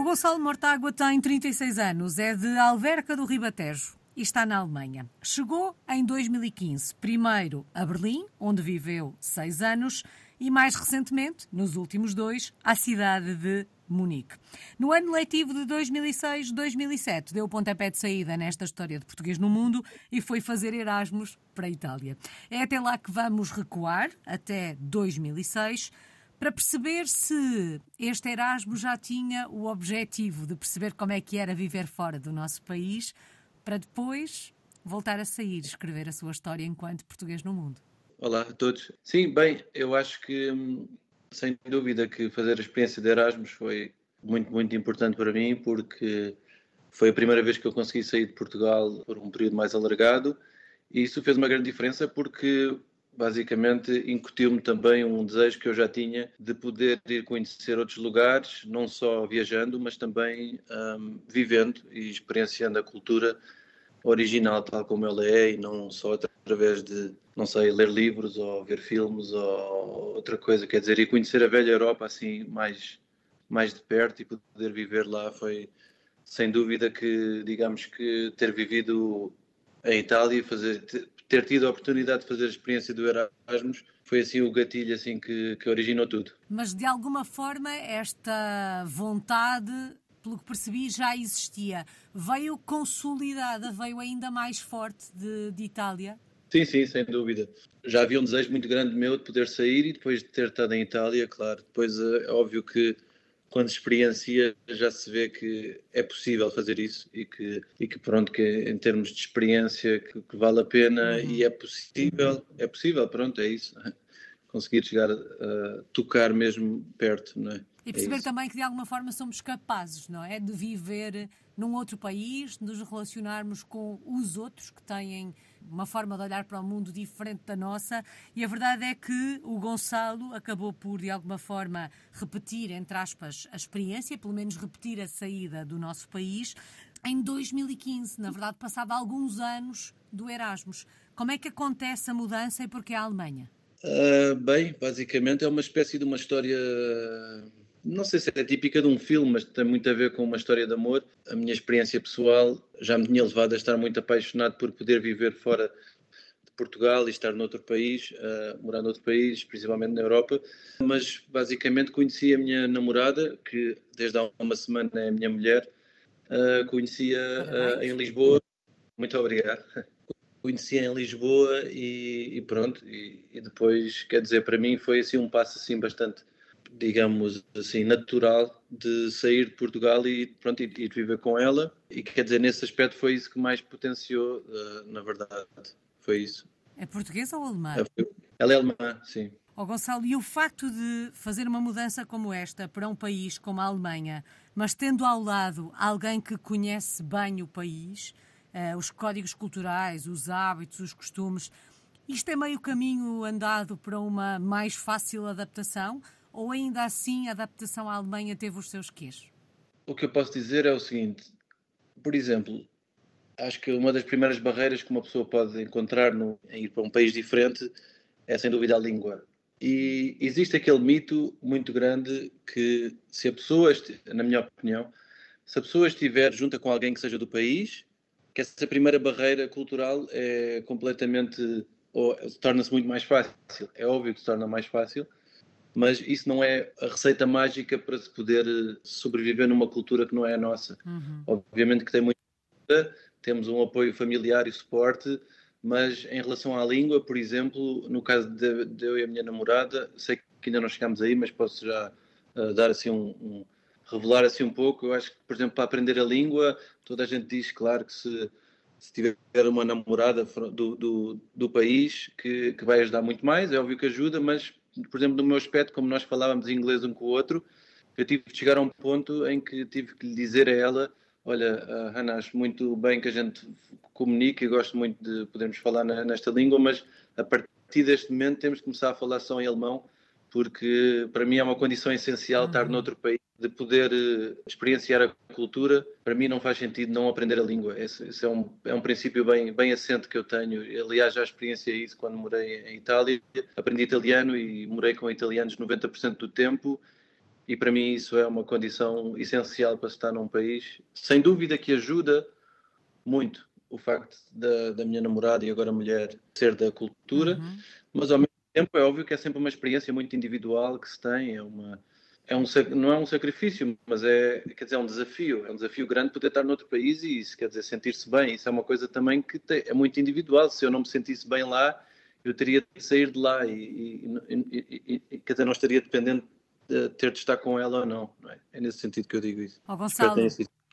O Gonçalo Mortágua tem 36 anos, é de Alverca do Ribatejo e está na Alemanha. Chegou em 2015, primeiro a Berlim, onde viveu seis anos, e mais recentemente, nos últimos dois, à cidade de Munique. No ano letivo de 2006-2007, deu o pontapé de saída nesta história de português no mundo e foi fazer Erasmus para a Itália. É até lá que vamos recuar, até 2006, para perceber se este Erasmus já tinha o objetivo de perceber como é que era viver fora do nosso país, para depois voltar a sair e escrever a sua história enquanto português no mundo. Olá a todos. Sim, bem, eu acho que hum, sem dúvida que fazer a experiência de Erasmus foi muito, muito importante para mim, porque foi a primeira vez que eu consegui sair de Portugal por um período mais alargado e isso fez uma grande diferença porque basicamente incutiu-me também um desejo que eu já tinha de poder ir conhecer outros lugares, não só viajando, mas também um, vivendo e experienciando a cultura original tal como ela é e não só através de, não sei, ler livros ou ver filmes ou outra coisa, quer dizer, e conhecer a velha Europa assim mais, mais de perto e poder viver lá foi sem dúvida que, digamos que ter vivido em Itália, fazer, ter tido a oportunidade de fazer a experiência do Erasmus foi assim o gatilho assim que, que originou tudo. Mas de alguma forma esta vontade pelo que percebi, já existia. Veio consolidada, veio ainda mais forte de, de Itália? Sim, sim, sem dúvida. Já havia um desejo muito grande meu de poder sair e depois de ter estado em Itália, claro. Depois é óbvio que quando experiencia já se vê que é possível fazer isso e que, e que pronto, que em termos de experiência que, que vale a pena uhum. e é possível, é possível, pronto, é isso. Conseguir chegar a tocar mesmo perto, não é? E perceber é também que de alguma forma somos capazes, não é? De viver num outro país, de nos relacionarmos com os outros que têm uma forma de olhar para o mundo diferente da nossa. E a verdade é que o Gonçalo acabou por, de alguma forma, repetir, entre aspas, a experiência, pelo menos repetir a saída do nosso país, em 2015. Na verdade, passava alguns anos do Erasmus. Como é que acontece a mudança e porquê a Alemanha? Uh, bem, basicamente é uma espécie de uma história não sei se é típica de um filme, mas tem muito a ver com uma história de amor. A minha experiência pessoal já me tinha levado a estar muito apaixonado por poder viver fora de Portugal e estar noutro país, uh, morar noutro país, principalmente na Europa. Mas basicamente conheci a minha namorada, que desde há uma semana é a minha mulher, uh, conhecia uh, em Lisboa. Muito obrigado. Conhecia em Lisboa e, e pronto. E, e depois, quer dizer, para mim foi assim um passo assim bastante digamos assim, natural de sair de Portugal e, pronto, ir, ir viver com ela. E quer dizer, nesse aspecto foi isso que mais potenciou, uh, na verdade. Foi isso. É portuguesa ou alemã? Ela é alemã, sim. Oh, Gonçalo, e o facto de fazer uma mudança como esta para um país como a Alemanha, mas tendo ao lado alguém que conhece bem o país, uh, os códigos culturais, os hábitos, os costumes, isto é meio caminho andado para uma mais fácil adaptação? Ou ainda assim a adaptação à Alemanha teve os seus quês? O que eu posso dizer é o seguinte: por exemplo, acho que uma das primeiras barreiras que uma pessoa pode encontrar no, em ir para um país diferente é sem dúvida a língua. E existe aquele mito muito grande que se a pessoa, na minha opinião, se a pessoa estiver junto com alguém que seja do país, que essa primeira barreira cultural é completamente, ou torna-se muito mais fácil. É óbvio que se torna mais fácil, mas isso não é a receita mágica para se poder eh, sobreviver numa cultura que não é a nossa. Uhum. Obviamente que tem muito temos um apoio familiar e suporte, mas em relação à língua, por exemplo, no caso de, de eu e a minha namorada, sei que ainda não chegamos aí, mas posso já uh, dar assim um, um, revelar assim um pouco. Eu acho que, por exemplo, para aprender a língua, toda a gente diz, claro, que se, se tiver uma namorada do, do, do país que, que vai ajudar muito mais, é óbvio que ajuda, mas por exemplo, no meu aspecto, como nós falávamos inglês um com o outro, eu tive que chegar a um ponto em que tive que lhe dizer a ela: Olha, uh, acho muito bem que a gente comunique e gosto muito de podermos falar na, nesta língua, mas a partir deste momento temos que começar a falar só em alemão, porque para mim é uma condição essencial uhum. estar noutro país, de poder uh, experienciar a cultura. Para mim não faz sentido não aprender a língua. Esse, esse, é, um, é um princípio bem, bem assente que eu tenho. Aliás, já experienciei isso quando morei em Itália. Aprendi italiano e morei com italianos 90% do tempo e para mim isso é uma condição essencial para estar num país. Sem dúvida que ajuda muito o facto da, da minha namorada e agora mulher ser da cultura, uhum. mas ao mesmo tempo é óbvio que é sempre uma experiência muito individual que se tem, é uma é um, não é um sacrifício, mas é, quer dizer, é um desafio, é um desafio grande poder estar noutro país e isso, quer dizer, sentir-se bem, isso é uma coisa também que te, é muito individual, se eu não me sentisse bem lá, eu teria de sair de lá e, e, e, e quer dizer, não estaria dependente de ter de estar com ela ou não, não é? é? nesse sentido que eu digo isso. Oh, Gonçalo,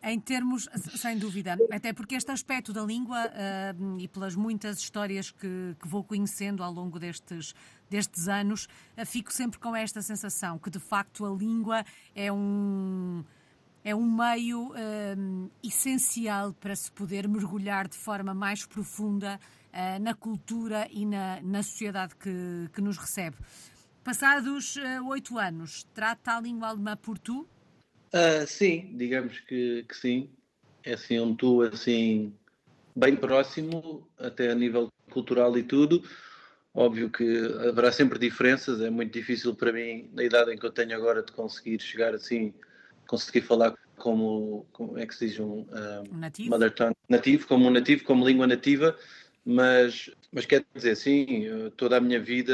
em termos, sem dúvida, até porque este aspecto da língua uh, e pelas muitas histórias que, que, vou conhecendo ao longo destes, destes anos, uh, fico sempre com esta sensação que de facto a língua é um, é um meio uh, essencial para se poder mergulhar de forma mais profunda na cultura e na, na sociedade que, que nos recebe. Passados oito anos, trata a língua alemã por tu? Uh, sim, digamos que, que, sim. É assim um tu assim bem próximo, até a nível cultural e tudo. Óbvio que haverá sempre diferenças, é muito difícil para mim, na idade em que eu tenho agora, de conseguir chegar assim, conseguir falar como, como é que se diz, um uh, nativo? mother tongue nativo, como um nativo, como língua nativa, mas, mas quer dizer, sim, toda a minha vida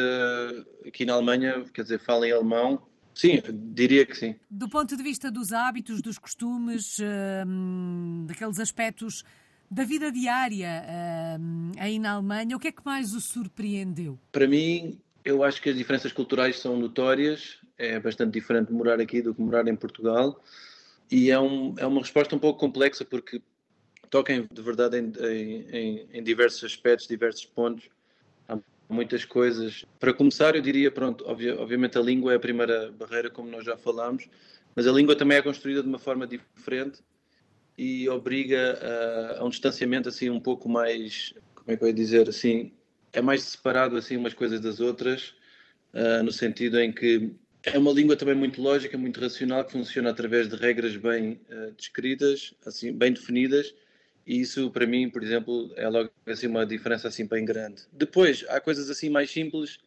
aqui na Alemanha, quer dizer, falo em alemão, Sim, diria que sim. Do ponto de vista dos hábitos, dos costumes, hum, daqueles aspectos da vida diária hum, aí na Alemanha, o que é que mais o surpreendeu? Para mim, eu acho que as diferenças culturais são notórias. É bastante diferente morar aqui do que morar em Portugal. E é, um, é uma resposta um pouco complexa porque toca de verdade em, em, em diversos aspectos, diversos pontos muitas coisas. Para começar, eu diria, pronto, obviamente a língua é a primeira barreira, como nós já falámos, mas a língua também é construída de uma forma diferente e obriga a, a um distanciamento assim um pouco mais, como é que eu ia dizer, assim, é mais separado assim umas coisas das outras, uh, no sentido em que é uma língua também muito lógica, muito racional, que funciona através de regras bem uh, descritas, assim, bem definidas, e isso, para mim, por exemplo, é logo assim uma diferença assim bem grande. Depois, há coisas assim mais simples.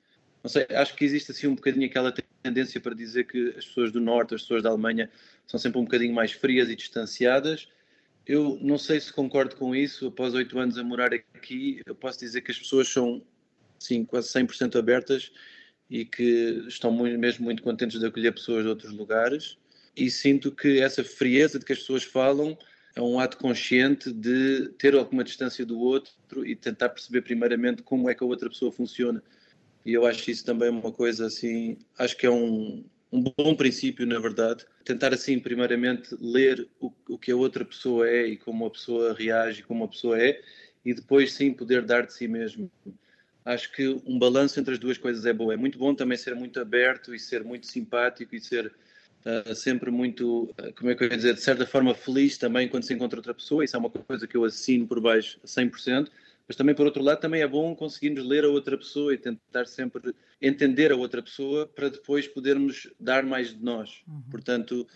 Não sei, acho que existe assim um bocadinho aquela tendência para dizer que as pessoas do Norte, as pessoas da Alemanha, são sempre um bocadinho mais frias e distanciadas. Eu não sei se concordo com isso. Após oito anos a morar aqui, eu posso dizer que as pessoas são, sim, quase 100% abertas e que estão muito, mesmo muito contentes de acolher pessoas de outros lugares. E sinto que essa frieza de que as pessoas falam é um ato consciente de ter alguma distância do outro e tentar perceber primeiramente como é que a outra pessoa funciona. E eu acho isso também uma coisa assim, acho que é um, um bom princípio, na verdade. Tentar assim, primeiramente, ler o, o que a outra pessoa é e como a pessoa reage, como a pessoa é, e depois sim poder dar de si mesmo. Acho que um balanço entre as duas coisas é bom. É muito bom também ser muito aberto e ser muito simpático e ser uh, sempre muito, uh, como é que eu ia dizer, de certa forma feliz também quando se encontra outra pessoa, isso é uma coisa que eu assino por baixo a 100%, mas também por outro lado também é bom conseguirmos ler a outra pessoa e tentar sempre entender a outra pessoa para depois podermos dar mais de nós. Uhum. Portanto,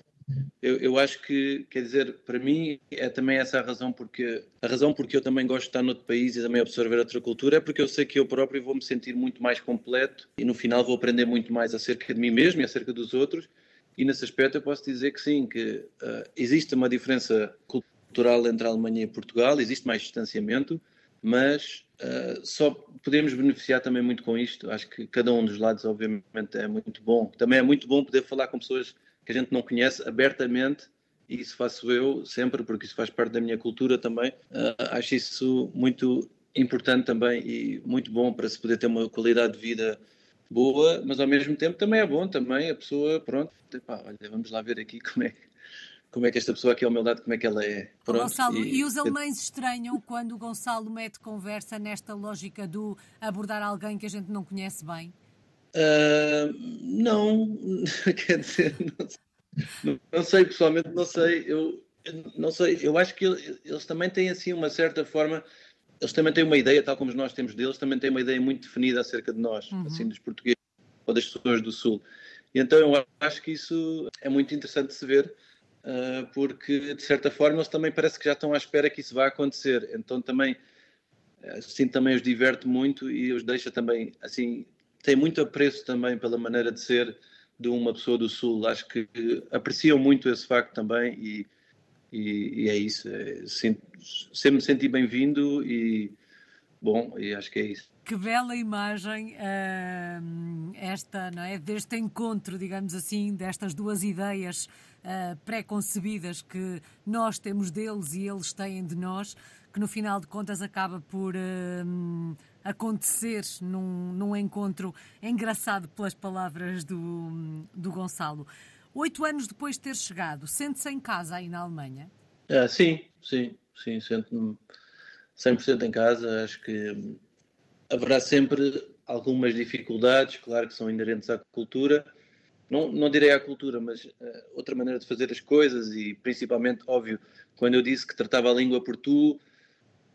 eu, eu, acho que, quer dizer, para mim é também essa a razão porque a razão porque eu também gosto de estar noutro país e também absorver outra cultura é porque eu sei que eu próprio vou me sentir muito mais completo e no final vou aprender muito mais acerca de mim mesmo e acerca dos outros e nesse aspecto eu posso dizer que sim, que uh, existe uma diferença cultural entre a Alemanha e Portugal, existe mais distanciamento, mas uh, só podemos beneficiar também muito com isto. Acho que cada um dos lados, obviamente, é muito bom. Também é muito bom poder falar com pessoas que a gente não conhece abertamente, e isso faço eu sempre, porque isso faz parte da minha cultura também. Uh, acho isso muito importante também e muito bom para se poder ter uma qualidade de vida boa, mas ao mesmo tempo também é bom também a pessoa, pronto, epá, olha, vamos lá ver aqui como é, como é que esta pessoa aqui ao meu lado, como é que ela é. Pronto, Gonçalo, e, e os alemães estranham quando o Gonçalo mete conversa nesta lógica do abordar alguém que a gente não conhece bem? Uh, não, quer dizer, não sei, não sei, pessoalmente não sei, eu não sei, eu acho que eles também têm assim uma certa forma eles também têm uma ideia, tal como nós temos deles, também têm uma ideia muito definida acerca de nós, uhum. assim, dos portugueses ou das pessoas do Sul. E então eu acho que isso é muito interessante de se ver, uh, porque de certa forma eles também parece que já estão à espera que isso vá acontecer. Então também, assim, também os diverte muito e os deixa também, assim, tem muito apreço também pela maneira de ser de uma pessoa do Sul. Acho que apreciam muito esse facto também e, e, e é isso. É, sempre me senti bem-vindo e bom, e acho que é isso. Que bela imagem uh, esta, não é? Deste encontro, digamos assim, destas duas ideias uh, pré-concebidas que nós temos deles e eles têm de nós, que no final de contas acaba por uh, acontecer num, num encontro engraçado pelas palavras do, do Gonçalo. Oito anos depois de ter chegado, sente-se em casa aí na Alemanha? Ah, sim, sim, sim, sento-me 100% em casa. Acho que haverá sempre algumas dificuldades, claro que são inerentes à cultura. Não, não direi à cultura, mas uh, outra maneira de fazer as coisas e principalmente, óbvio, quando eu disse que tratava a língua por tu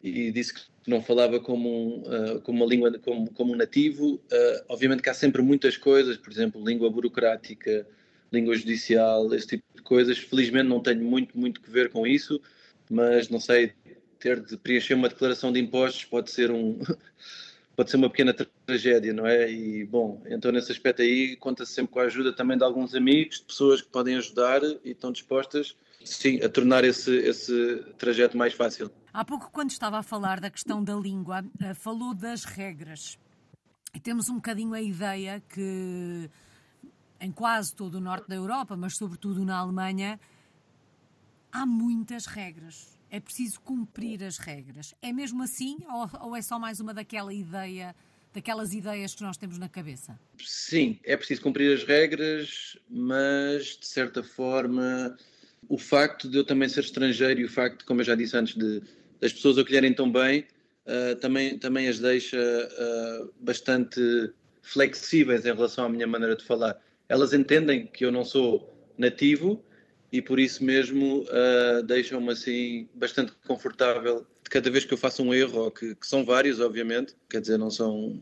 e disse que não falava como, uh, como uma língua como, como um nativo, uh, obviamente que há sempre muitas coisas, por exemplo, língua burocrática, língua judicial, esse tipo de coisas. Felizmente não tenho muito, muito que ver com isso, mas não sei, ter de preencher uma declaração de impostos pode ser um pode ser uma pequena tragédia, não é? E bom, então nesse aspecto aí conta-se sempre com a ajuda também de alguns amigos, de pessoas que podem ajudar e estão dispostas, sim, a tornar esse, esse trajeto mais fácil. Há pouco, quando estava a falar da questão da língua, eh, falou das regras. E temos um bocadinho a ideia que em quase todo o norte da Europa, mas sobretudo na Alemanha, há muitas regras é preciso cumprir as regras. É mesmo assim ou, ou é só mais uma daquela ideia, daquelas ideias que nós temos na cabeça? Sim, é preciso cumprir as regras, mas de certa forma o facto de eu também ser estrangeiro e o facto, como eu já disse antes, de das pessoas acolherem tão bem, uh, também, também as deixa uh, bastante flexíveis em relação à minha maneira de falar. Elas entendem que eu não sou nativo, e por isso mesmo uh, deixam-me assim bastante confortável. Cada vez que eu faço um erro, que, que, são vários, obviamente, quer dizer, não são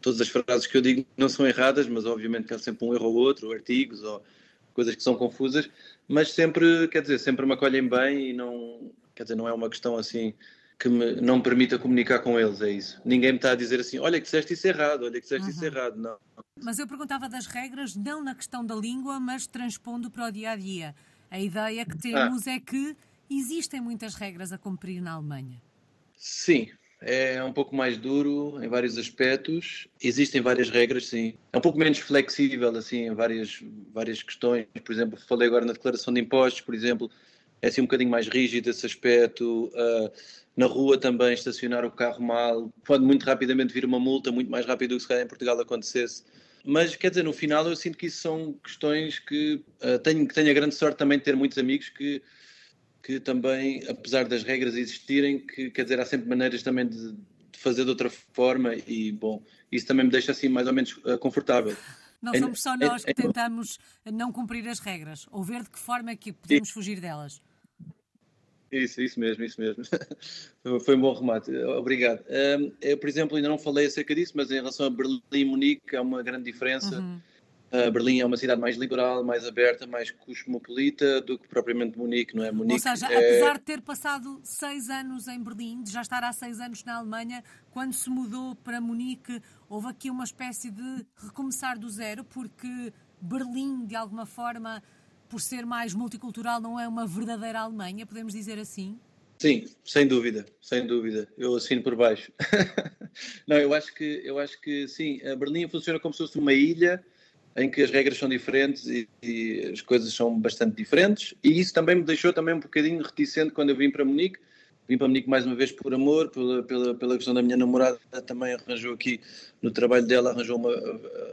todas as frases que eu digo não são erradas, mas obviamente que há sempre um erro ou outro, ou artigos ou coisas que são confusas, mas sempre, quer dizer, sempre me acolhem bem e não, quer dizer, não é uma questão assim que me, não me permita comunicar com eles, é isso. Ninguém me está a dizer assim, olha que disseste isso errado, olha que disseste uhum. isso errado, não. Mas eu perguntava das regras, não na questão da língua, mas transpondo para o dia a dia. A ideia que temos ah. é que existem muitas regras a cumprir na Alemanha. Sim, é um pouco mais duro em vários aspectos. Existem várias regras, sim. É um pouco menos flexível, assim, em várias, várias questões. Por exemplo, falei agora na declaração de impostos, por exemplo, é assim um bocadinho mais rígido esse aspecto. Uh, na rua também, estacionar o carro mal, pode muito rapidamente vir uma multa, muito mais rápido do que se calhar em Portugal acontecesse. Mas, quer dizer, no final eu sinto que isso são questões que uh, tenho, tenho a grande sorte também de ter muitos amigos que, que também, apesar das regras existirem, que, quer dizer, há sempre maneiras também de, de fazer de outra forma e, bom, isso também me deixa assim mais ou menos uh, confortável. Não somos só nós que tentamos não cumprir as regras, ou ver de que forma é que podemos fugir delas. Isso, isso mesmo, isso mesmo. Foi um bom remate, obrigado. Um, eu, por exemplo, ainda não falei acerca disso, mas em relação a Berlim e Munique há uma grande diferença. Uhum. Uh, Berlim é uma cidade mais liberal, mais aberta, mais cosmopolita do que propriamente Munique, não é? Munique Ou seja, é... apesar de ter passado seis anos em Berlim, de já estar há seis anos na Alemanha, quando se mudou para Munique, houve aqui uma espécie de recomeçar do zero, porque Berlim, de alguma forma, por ser mais multicultural, não é uma verdadeira Alemanha, podemos dizer assim? Sim, sem dúvida, sem dúvida. Eu assino por baixo. não, eu acho que eu acho que sim. A Berlim funciona como se fosse uma ilha em que as regras são diferentes e, e, as coisas são bastante diferentes. E isso também me deixou também um bocadinho reticente quando eu vim para Munique. Vim para Munique mais uma vez por amor, pela, pela, pela questão da minha namorada também arranjou aqui no trabalho dela arranjou uma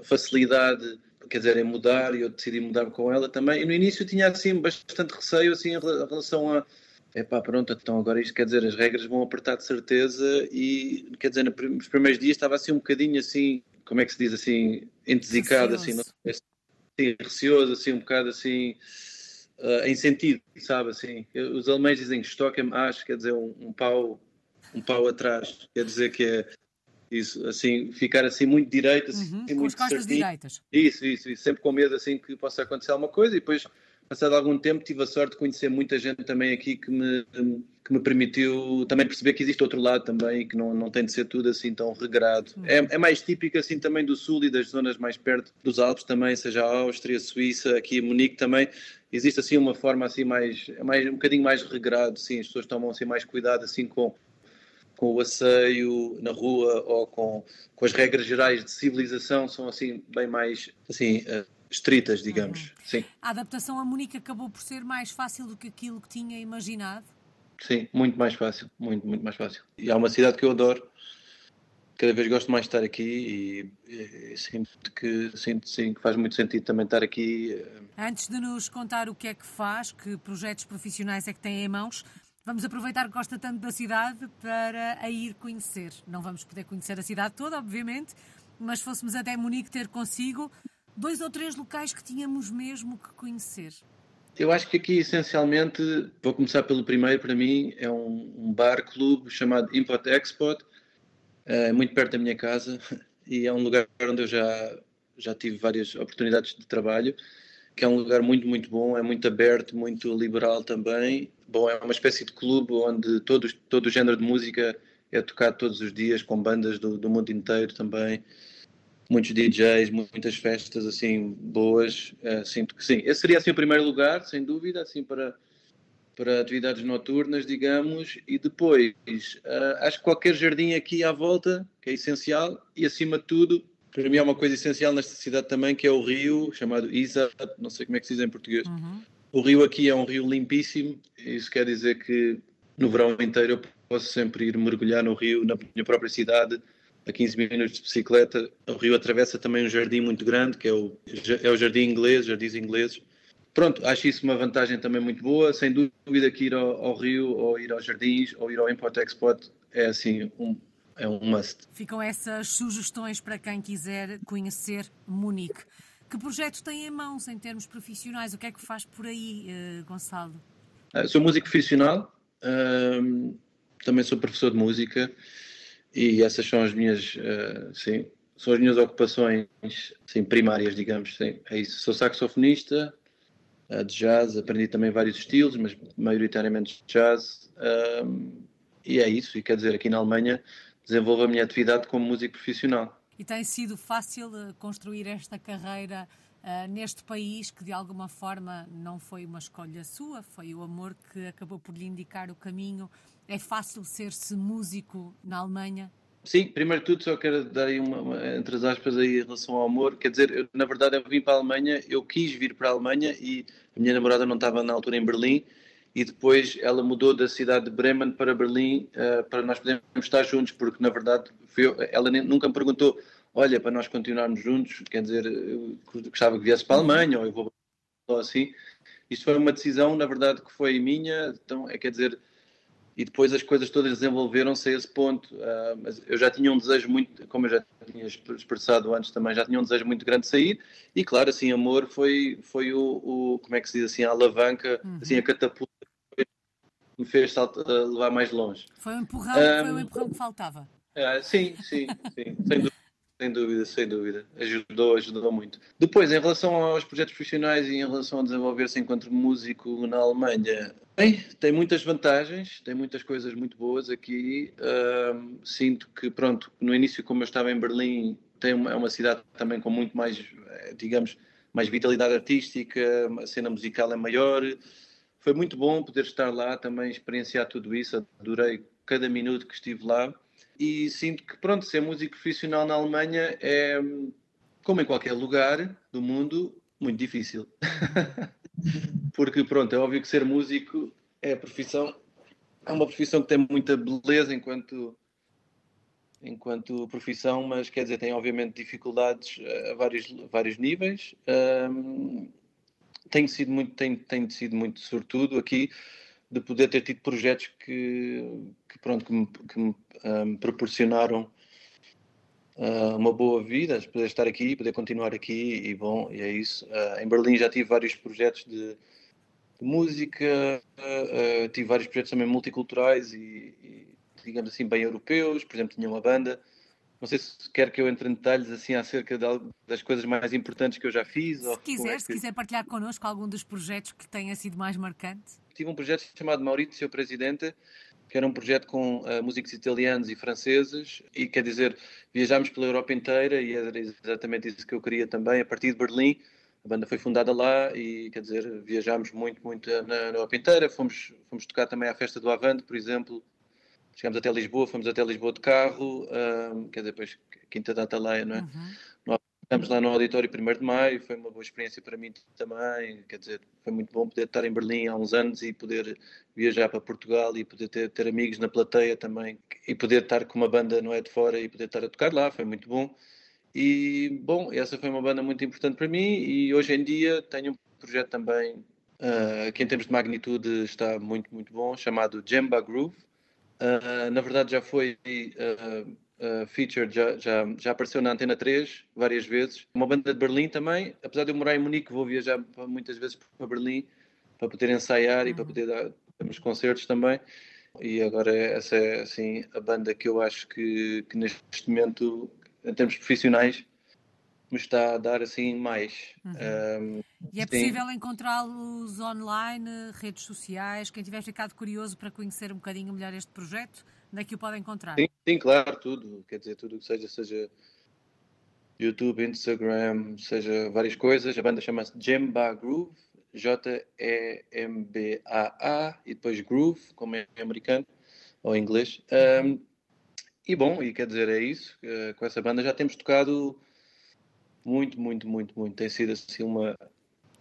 facilidade quer dizer, em mudar e eu decidi mudar com ela também. E no início tinha assim bastante receio assim em relação a epá, pronto, então agora isto quer dizer, as regras vão apertar de certeza e quer dizer, nos primeiros dias estava assim um bocadinho assim, como é que se diz assim, entesicado, assim, não assim, receoso, assim, um bocado assim, uh, em sentido, sabe, assim, os alemães dizem Stocken acho, quer dizer, um, um pau um pau atrás, quer dizer que é isso, assim, ficar assim muito direito, assim, uhum, muito com as costas certinho. direitas. Isso, isso, isso, sempre com medo assim que possa acontecer alguma coisa e depois passado algum tempo, tive a sorte de conhecer muita gente também aqui que me, que me permitiu também perceber que existe outro lado também e que não, não tem de ser tudo assim tão regrado. Uhum. É, é, mais típico assim também do sul e das zonas mais perto dos Alpes também, seja a Áustria, Suíça, aqui Munique também, existe assim uma forma assim mais, mais um bocadinho mais regrado, sim, as pessoas tomam assim mais cuidado assim com com o asseio na rua ou com, com as regras gerais de civilização são assim bem mais assim uh, estritas, digamos. Uhum. Sim. A adaptação a Munique acabou por ser mais fácil do que aquilo que tinha imaginado? Sim, muito mais fácil, muito, muito mais fácil. E há uma cidade que eu adoro, cada vez gosto mais de estar aqui e, e sinto, que, sinto sim, que faz muito sentido também estar aqui. Eh. Antes de nos contar o que é que faz, que projetos profissionais é que tem em mãos, vamos aproveitar que gosta tanto da cidade para a ir conhecer. Não vamos poder conhecer a cidade toda, obviamente, mas fôssemos até Munique ter consigo dois ou três locais que tínhamos mesmo que conhecer. Eu acho que aqui, essencialmente, vou começar pelo primeiro, para mim, é um, um bar-clube chamado Import Export, é muito perto da minha casa, e é um lugar onde eu já, já tive várias oportunidades de trabalho, que é um lugar muito, muito bom, é muito aberto, muito liberal também. Bom, é uma espécie de clube onde todo, todo o género de música é tocado todos os dias, com bandas do, do mundo inteiro também muitos DJs, muitas festas assim boas. Uh, sinto que sim. Esse seria assim o primeiro lugar, sem dúvida, assim para para atividades noturnas, digamos, e depois uh, acho que qualquer jardim aqui à volta que é essencial e acima de tudo para mim há uma coisa essencial nesta cidade também que é o rio chamado Isa, não sei como é que se diz em português. Uhum. O rio aqui é um rio limpíssimo, isso quer dizer que no verão inteiro eu posso sempre ir mergulhar no rio na minha própria cidade a 15 minutos de bicicleta. O rio atravessa também um jardim muito grande, que é o, é o jardim inglês, jardins ingleses. Pronto, acho isso uma vantagem também muito boa. Sem dúvida que ir ao, ao rio, ou ir aos jardins, ou ir ao Import-Export é assim um, é um must. Ficam essas sugestões para quem quiser conhecer Munique. Que projeto tem em mãos em termos profissionais? O que é que faz por aí, uh, Gonçalo? Uh, sou músico profissional, também sou professor de música e essas são as minhas, uh, sim, são as minhas ocupações sim, primárias, digamos. Sim, é isso. Sou saxofonista uh, de jazz, aprendi também vários estilos, mas maioritariamente jazz. E é isso. E quer dizer, aqui na Alemanha desenvolvo a minha atividade como músico profissional. E tem sido fácil eh, construir esta carreira uh, neste país que de alguma forma não foi uma escolha sua, foi o amor que acabou por lhe indicar o caminho é fácil ser-se músico na Alemanha? Sim, primeiro de tudo só quero dar aí uma, uma, entre as aspas aí em relação ao amor, quer dizer, eu, na verdade eu vim para a Alemanha, eu quis vir para a Alemanha e a minha namorada não estava na altura em Berlim e depois ela mudou da cidade de Bremen para Berlim uh, para nós podermos estar juntos, porque na verdade eu, ela nem, nunca me perguntou, olha, para nós continuarmos juntos, quer dizer, eu gostava que viesse para a Alemanha ou eu vou assim. Isto foi uma decisão, na verdade, que foi minha, então é quer dizer, e depois as coisas todas desenvolveram-se a esse ponto. Uh, mas eu já tinha um desejo muito, como eu já tinha expressado antes também, já tinha um desejo muito grande de sair, e claro, assim, amor foi, foi o, o como é que se diz assim, a alavanca, uhum. assim, a catapulta me fez saltar, levar mais longe. Foi um empurrão, um, foi um empurrão que faltava. Uh, sim, sim, sim, sem dúvida. Sem dúvida, sem dúvida. Ajudou, ajudou muito. Depois, em relação aos projetos profissionais e em relação a desenvolver-se enquanto músico na Alemanha, bem, tem muitas vantagens, tem muitas coisas muito boas aqui. Uh, sinto que, pronto, no início, como eu estava em Berlim, tem uma, é uma cidade também com muito mais, eh, digamos, mais vitalidade artística, a cena musical é maior. Foi muito bom poder estar lá também, experienciar tudo isso. Adorei cada minuto que estive lá e sinto que, pronto, ser músico profissional na Alemanha é, como em qualquer lugar do mundo, muito difícil. Porque, pronto, é óbvio que ser músico é profissão, é uma profissão que tem muita beleza enquanto enquanto profissão, mas quer dizer, tem obviamente dificuldades a vários, vários níveis. Um, tenho sido muito, tenho, tenho sido muito sortudo aqui de poder ter tido projetos que, que pronto, que me, que me um, proporcionaram uh, uma boa vida, poder estar aqui, poder continuar aqui e bom, e é isso. Uh, em Berlim já tive vários projetos de, de música, uh, tive vários projetos também multiculturais e, e, digamos assim, bem europeus. Por exemplo, tinha uma banda Não sei se quer que eu entre em detalhes assim acerca de, das coisas mais importantes que eu já fiz. Se quiser, é que... se quiser partilhar connosco algum dos projetos que tenha sido mais marcante. Tive um projeto chamado Maurício Presidente, que era um projeto com uh, músicos italianos e franceses, e quer dizer, viajámos pela Europa inteira e era exatamente isso que eu queria também, a partir de Berlim. A banda foi fundada lá e, quer dizer, viajámos muito, muito na, na Europa inteira. Fomos, fomos tocar também à festa do Avante, por exemplo, chegámos até Lisboa, fomos até Lisboa de carro, um, quer dizer, depois Quinta da Atalaia, não é? Uhum. Nós estamos lá no auditório 1 de Maio, foi uma boa experiência para mim também, quer dizer, foi muito bom poder estar em Berlim há uns anos e poder viajar para Portugal e poder ter, ter amigos na plateia também e poder estar com uma banda não é de fora e poder estar a tocar lá, foi muito bom. E, bom, essa foi uma banda muito importante para mim e hoje em dia tenho um projeto também uh, que em termos de magnitude está muito, muito bom, chamado Jemba Groove, Uh, na verdade, já foi uh, uh, featured, já, já, já apareceu na Antena 3 várias vezes. Uma banda de Berlim também. Apesar de eu morar em Munique, vou viajar muitas vezes para Berlim para poder ensaiar uhum. e para uhum. poder dar uns concertos também. E agora essa é assim a banda que eu acho que, que neste momento, em termos profissionais, me está a dar assim mais. Uhum. Um, e é possível encontrá-los online, redes sociais? Quem tiver ficado curioso para conhecer um bocadinho melhor este projeto, onde é que o pode encontrar? Sim, sim claro, tudo. Quer dizer, tudo que seja, seja YouTube, Instagram, seja várias coisas. A banda chama-se Jemba Groove, J-E-M-B-A-A, e depois Groove, como é americano ou inglês. Um, e bom, e quer dizer, é isso. Uh, com essa banda já temos tocado muito, muito, muito, muito. Tem sido assim uma,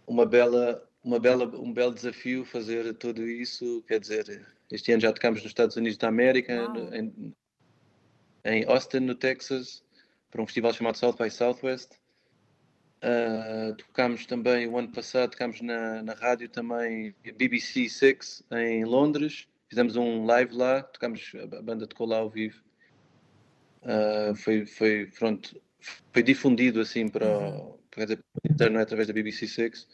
uma bela, uma bela, um belo desafio fazer tudo isso. Quer dizer, este ano já tocámos nos Estados Unidos da América, em, em, Austin, no Texas, para um festival chamado South by Southwest. Uh, tocámos também o ano passado, tocámos na, na rádio também BBC Six em Londres. Fizemos um live lá, tocámos a banda tocou lá ao vivo. Uh, foi, foi, pronto, foi difundido assim para, uhum. para a internet através da BBC Six.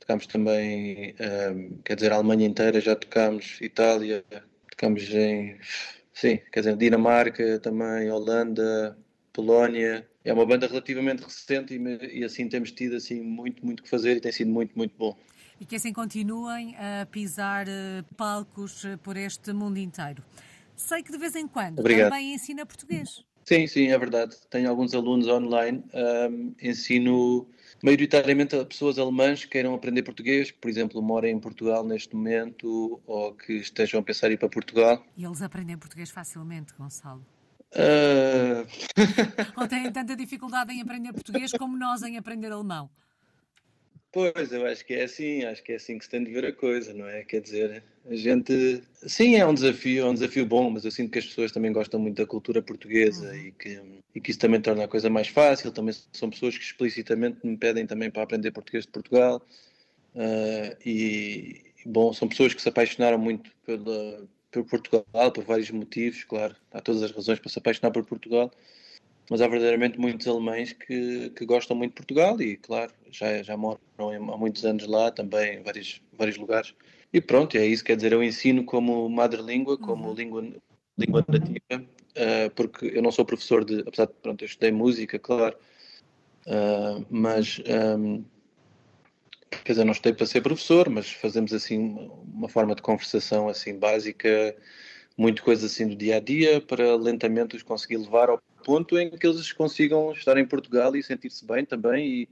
Tocámos também, um, quer dizer, a Alemanha inteira, já tocámos Itália, tocámos em, sim, quer dizer, Dinamarca também, Holanda, Polónia. É uma banda relativamente recente e, e assim temos tido assim muito, muito que fazer e tem sido muito, muito bom e que assim continuem a pisar eh, palcos eh, por este mundo inteiro. Sei que de vez em quando Obrigado. também ensina português. Sim, sim, é verdade. Tenho alguns alunos online. Um, ensino maioritariamente a pessoas alemãs que queiram aprender português, por exemplo, morem em Portugal neste momento ou que estejam a pensar em ir para Portugal. E eles aprendem português facilmente, Gonçalo? Uh... ou têm tanta dificuldade em aprender português como nós em aprender alemão? Pois, eu acho que é assim, acho que é assim que se tem de ver a coisa, não é? Quer dizer, a gente. Sim, é um desafio, é um desafio bom, mas eu sinto que as pessoas também gostam muito da cultura portuguesa uhum. e, que, e que isso também torna a coisa mais fácil. Também são pessoas que explicitamente me pedem também para aprender português de Portugal. Uh, e, bom, são pessoas que se apaixonaram muito pela, por Portugal, por vários motivos, claro. Há todas as razões para se apaixonar por Portugal mas há verdadeiramente muitos alemães que, que gostam muito de Portugal e, claro, já, já moram há muitos anos lá, também em vários, vários lugares. E pronto, é isso, quer dizer, eu ensino como madre língua, como uhum. língua, língua nativa, uh, porque eu não sou professor de, apesar de, pronto, eu estudei música, claro, uh, mas, um, ehm, quer dizer, não estudei para ser professor, mas fazemos assim uma forma de conversação assim básica, muito coisa assim do dia a dia, para lentamente os conseguir levar ao ponto em que eles consigam estar em Portugal e sentir-se bem também e,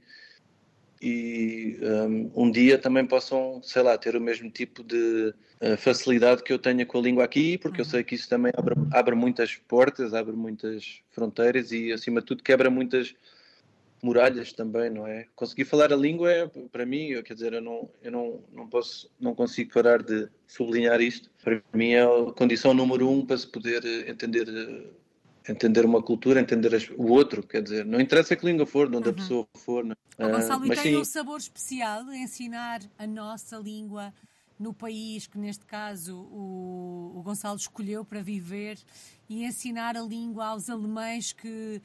e um, um, dia também possam, sei lá, ter o mesmo tipo de uh, facilidade que eu tenho com a língua aqui, porque uhum. eu sei que isso também abre, abre muitas portas, abre muitas fronteiras e, acima de tudo, quebra muitas muralhas também, não é? Conseguir falar a língua é, para mim, eu, quer dizer, eu não, eu não, não posso, não consigo parar de sublinhar isto. Para mim é a condição número um para se poder entender entender uma cultura, entender as, o outro, quer dizer, não interessa que língua for, de onde uhum. a pessoa for. Não. Oh, Gonçalo, uh, e tem sim. um sabor especial ensinar a nossa língua no país que, neste caso, o, o Gonçalo escolheu para viver e ensinar a língua aos alemães que,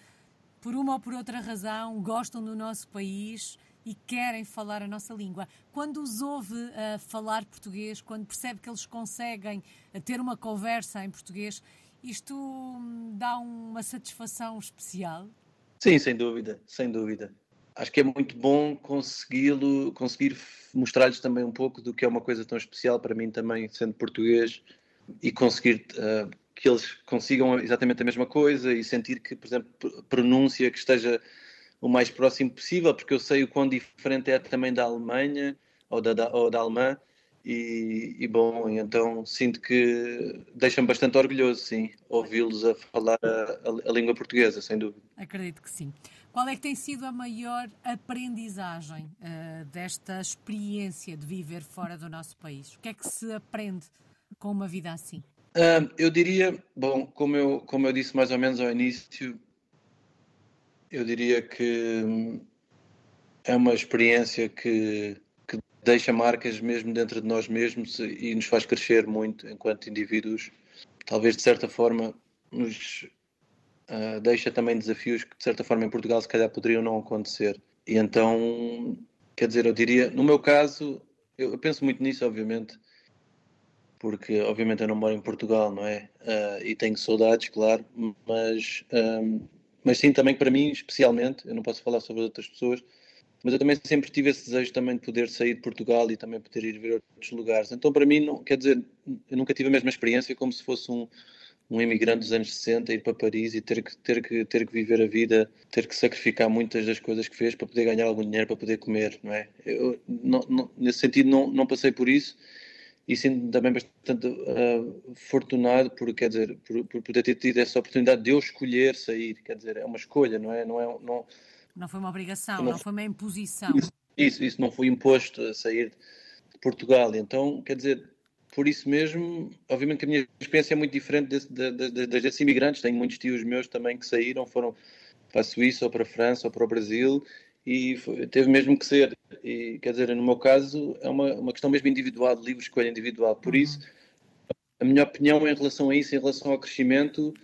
por uma ou por outra razão, gostam do nosso país e querem falar a nossa língua. Quando os ouve uh, falar português, quando percebe que eles conseguem uh, ter uma conversa em português, Isto hum, dá uma satisfação especial? Sim, sem dúvida, sem dúvida. Acho que é muito bom consegui-lo, conseguir mostrar-lhes também um pouco do que é uma coisa tão especial para mim também, sendo português, e conseguir uh, que eles consigam exatamente a mesma coisa e sentir que, por exemplo, pronúncia que esteja o mais próximo possível, porque eu sei o quão diferente é também da Alemanha ou da, ou da alemã, e, e, bom, então sinto que deixa-me bastante orgulhoso, sim, ouvi-los a falar a, a, a, língua portuguesa, sem dúvida. Acredito que sim. Qual é que tem sido a maior aprendizagem uh, desta experiência de viver fora do nosso país? O que é que se aprende com uma vida assim? Eu diria, bom, como eu, como eu disse mais ou menos ao início, eu diria que hum, é uma experiência que deixa marcas mesmo dentro de nós mesmos e nos faz crescer muito enquanto indivíduos. Talvez de certa forma nos uh, deixa também desafios que de certa forma em Portugal se calhar poderiam não acontecer. E então, quer dizer, eu diria, no meu caso, eu penso muito nisso, obviamente, porque obviamente eu não moro em Portugal, não é? Uh, e tenho saudades, claro, mas, um, ah, mas sim também para mim, especialmente, eu não posso falar sobre outras pessoas, mas eu também sempre tive esse desejo também de poder sair de Portugal e também poder ir ver outros lugares. Então, para mim, não, quer dizer, eu nunca tive a mesma experiência como se fosse um, um imigrante dos anos 60 ir para Paris e ter que, ter, que, ter que viver a vida, ter que sacrificar muitas das coisas que fez para poder ganhar algum dinheiro, para poder comer, não é? Eu, não, não, nesse sentido, não, não passei por isso e sinto também bastante uh, afortunado por, quer dizer, por, por poder ter tido essa oportunidade de eu escolher sair, quer dizer, é uma escolha, não é? Não é não, não foi uma obrigação, não, não foi uma imposição. Isso, isso, isso, não foi imposto a sair de Portugal. Então, quer dizer, por isso mesmo, obviamente que a minha experiência é muito diferente das de, de, de, desses imigrantes. Tenho muitos tios meus também que saíram, foram para a Suíça ou para a França ou para o Brasil e foi, teve mesmo que ser. E, quer dizer, no meu caso, é uma, uma questão mesmo individual, de livre escolha individual. Por uhum. isso, a minha opinião em relação a isso, em relação ao crescimento,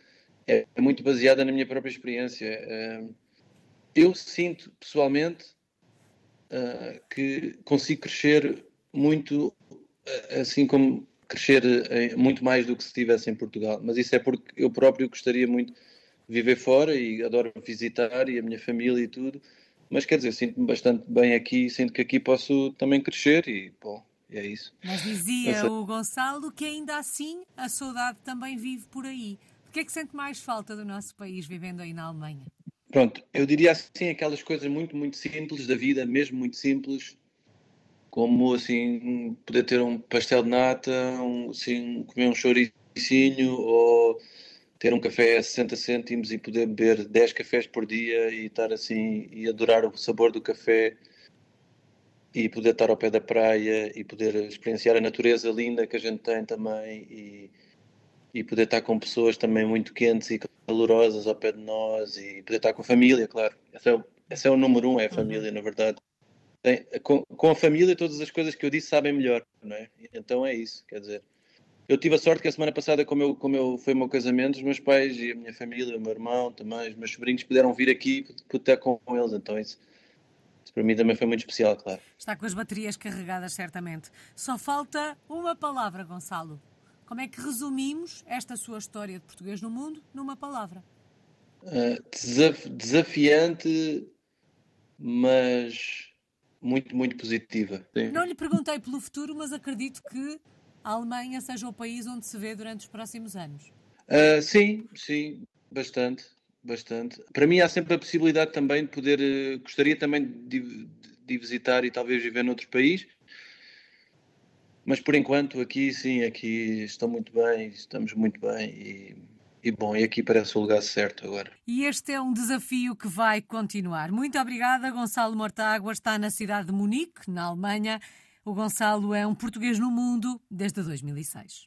é muito baseada na minha própria experiência. Eu sinto pessoalmente uh, que consigo crescer muito, uh, assim como crescer uh, muito mais do que se estivesse em Portugal. Mas isso é porque eu próprio gostaria muito de viver fora e adoro visitar e a minha família e tudo. Mas quer dizer, sinto-me bastante bem aqui, sinto que aqui posso também crescer e, bom, é isso. Mas dizia o Gonçalo que ainda assim a saudade também vive por aí. O que é que sente mais falta do nosso país vivendo aí na Alemanha? Pronto, eu diria assim aquelas coisas muito, muito simples da vida, mesmo muito simples, como assim poder ter um pastel de nata, um, assim, comer um chouricinho ou ter um café a 60 cêntimos e poder beber 10 cafés por dia e estar assim e adorar o sabor do café e poder estar ao pé da praia e poder experienciar a natureza linda que a gente tem também e e poder estar com pessoas também muito quentes e calorosas ao pé de nós e poder estar com a família, claro. Esse é o, esse é o número um, é a uhum. família, uhum. na verdade. Tem, com, com, a família, todas as coisas que eu disse sabem melhor, não é? Então é isso, quer dizer. Eu tive a sorte que a semana passada, como eu, como eu foi o meu casamento, os meus pais e a minha família, o meu irmão também, os meus sobrinhos puderam vir aqui para estar com eles, então isso, isso para mim também foi muito especial, claro. Está com as baterias carregadas, certamente. Só falta uma palavra, Gonçalo. Como é que resumimos esta sua história de português no mundo numa palavra? Uh, desaf desafiante, mas muito, muito positiva. Sim. Não lhe perguntei pelo futuro, mas acredito que a Alemanha seja o país onde se vê durante os próximos anos. Uh, sim, sim, bastante, bastante. Para mim há sempre a possibilidade também de poder, uh, gostaria também de, de, visitar e talvez viver noutro país, mas por enquanto aqui sim, aqui estou muito bem, estamos muito bem e, e bom, e aqui parece o lugar certo agora. E este é um desafio que vai continuar. Muito obrigada, Gonçalo Mortágua está na cidade de Munique, na Alemanha. O Gonçalo é um português no mundo desde 2006.